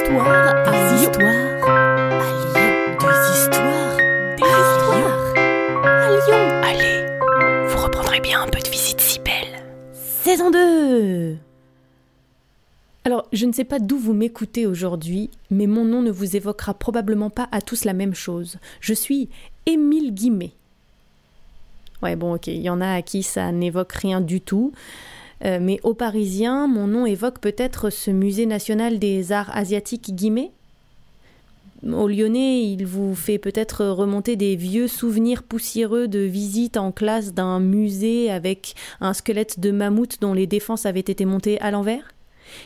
histoires à histoires à Lyon. Des histoires, des histoires à Lyon. Allez, vous reprendrez bien un peu de visite si belle. Saison 2 Alors, je ne sais pas d'où vous m'écoutez aujourd'hui, mais mon nom ne vous évoquera probablement pas à tous la même chose. Je suis Émile Guimet. Ouais, bon, ok, il y en a à qui ça n'évoque rien du tout. Euh, mais aux Parisiens, mon nom évoque peut-être ce musée national des arts asiatiques Au Lyonnais, il vous fait peut-être remonter des vieux souvenirs poussiéreux de visite en classe d'un musée avec un squelette de mammouth dont les défenses avaient été montées à l'envers.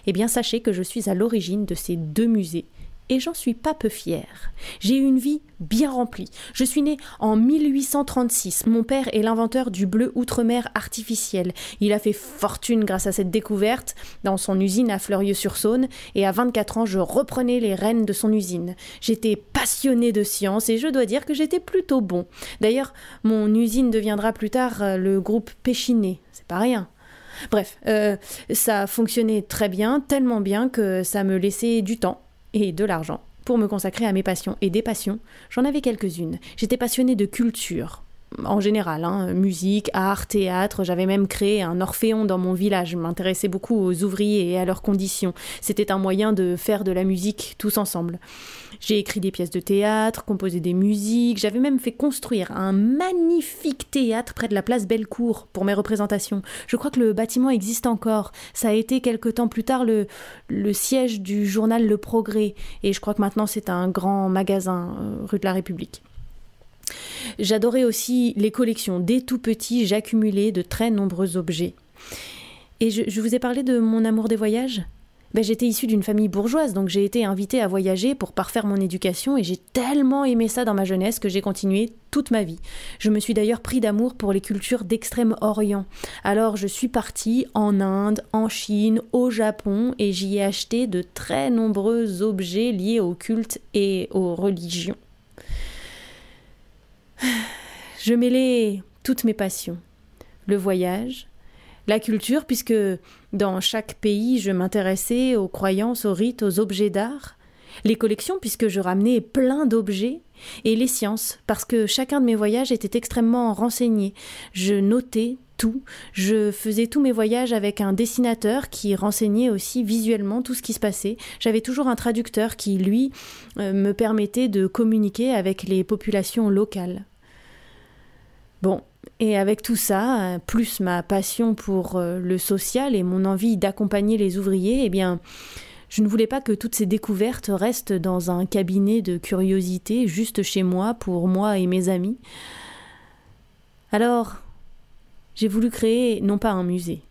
Eh bien, sachez que je suis à l'origine de ces deux musées et j'en suis pas peu fière. J'ai eu une vie bien remplie. Je suis née en 1836. Mon père est l'inventeur du bleu outre-mer artificiel. Il a fait fortune grâce à cette découverte dans son usine à Fleurieux-sur-Saône et à 24 ans, je reprenais les rênes de son usine. J'étais passionnée de science et je dois dire que j'étais plutôt bon. D'ailleurs, mon usine deviendra plus tard euh, le groupe Péchiné. C'est pas rien. Bref, euh, ça fonctionnait très bien, tellement bien que ça me laissait du temps et de l'argent pour me consacrer à mes passions. Et des passions, j'en avais quelques-unes. J'étais passionnée de culture, en général, hein, musique, art, théâtre. J'avais même créé un orphéon dans mon village. Je m'intéressais beaucoup aux ouvriers et à leurs conditions. C'était un moyen de faire de la musique tous ensemble. J'ai écrit des pièces de théâtre, composé des musiques. J'avais même fait construire un magnifique théâtre près de la place Bellecour pour mes représentations. Je crois que le bâtiment existe encore. Ça a été quelque temps plus tard le, siège du journal Le Progrès. Et je crois que maintenant c'est un grand magasin euh, rue de la République. J'adorais aussi les collections. Dès tout petit, j'accumulais de très nombreux objets. Et je, vous ai parlé de mon amour des voyages? Ben, J'étais issue d'une famille bourgeoise, donc j'ai été invitée à voyager pour parfaire mon éducation et j'ai tellement aimé ça dans ma jeunesse que j'ai continué toute ma vie. Je me suis d'ailleurs pris d'amour pour les cultures d'Extrême-Orient. Alors je suis partie en Inde, en Chine, au Japon et j'y ai acheté de très nombreux objets liés au culte et aux religions. Je mêlais toutes mes passions. Le voyage, la culture, puisque dans chaque pays je m'intéressais aux croyances, aux rites, aux objets d'art, les collections, puisque je ramenais plein d'objets, et les sciences, parce que chacun de mes voyages était extrêmement renseigné. Je notais tout, je faisais tous mes voyages avec un dessinateur qui renseignait aussi visuellement tout ce qui se passait. J'avais toujours un traducteur qui, lui, euh, me permettait de communiquer avec les populations locales. Bon, et avec tout ça, plus ma passion pour euh, le social et mon envie d'accompagner les ouvriers, eh bien, je ne voulais pas que toutes ces découvertes restent dans un cabinet de curiosité juste chez moi, pour moi et mes amis. Alors, j'ai voulu créer non pas un musée,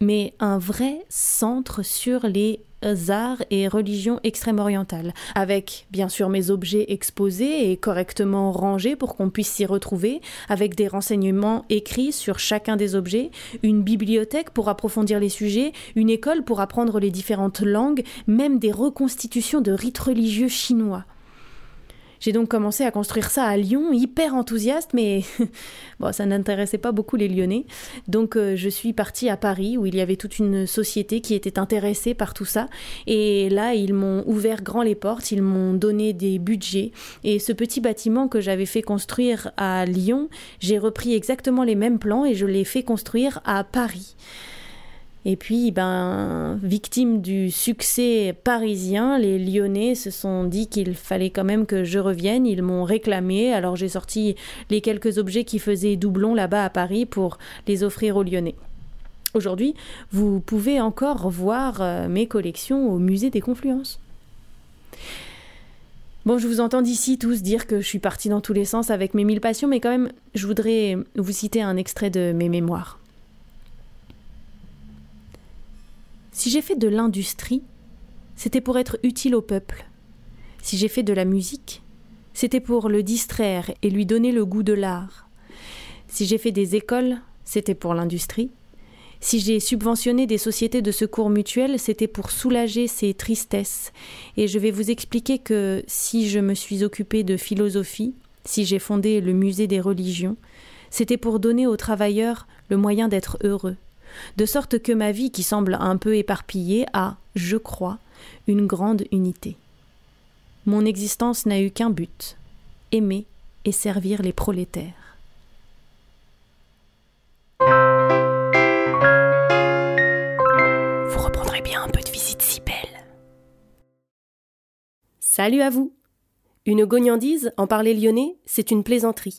mais un vrai centre sur les arts et religions extrême-orientales, avec bien sûr mes objets exposés et correctement rangés pour qu'on puisse s'y retrouver, avec des renseignements écrits sur chacun des objets, une bibliothèque pour approfondir les sujets, une école pour apprendre les différentes langues, même des reconstitutions de rites religieux chinois. J'ai donc commencé à construire ça à Lyon, hyper enthousiaste, mais bon, ça n'intéressait pas beaucoup les Lyonnais. Donc euh, je suis partie à Paris où il y avait toute une société qui était intéressée par tout ça. Et là, ils m'ont ouvert grand les portes, ils m'ont donné des budgets. Et ce petit bâtiment que j'avais fait construire à Lyon, j'ai repris exactement les mêmes plans et je l'ai fait construire à Paris. Et puis, ben, victime du succès parisien, les Lyonnais se sont dit qu'il fallait quand même que je revienne. Ils m'ont réclamé. Alors j'ai sorti les quelques objets qui faisaient doublon là-bas à Paris pour les offrir aux Lyonnais. Aujourd'hui, vous pouvez encore voir euh, mes collections au musée des Confluences. Bon, je vous entends d'ici tous dire que je suis partie dans tous les sens avec mes mille passions, mais quand même, je voudrais vous citer un extrait de mes mémoires. Si j'ai fait de l'industrie, c'était pour être utile au peuple. Si j'ai fait de la musique, c'était pour le distraire et lui donner le goût de l'art. Si j'ai fait des écoles, c'était pour l'industrie. Si j'ai subventionné des sociétés de secours mutuels, c'était pour soulager ces tristesses. Et je vais vous expliquer que si je me suis occupée de philosophie, si j'ai fondé le musée des religions, c'était pour donner aux travailleurs le moyen d'être heureux de sorte que ma vie, qui semble un peu éparpillée, a, je crois, une grande unité. Mon existence n'a eu qu'un but aimer et servir les prolétaires. Vous reprendrez bien un peu de visite si belle. Salut à vous Une gognandise, en parler lyonnais, c'est une plaisanterie.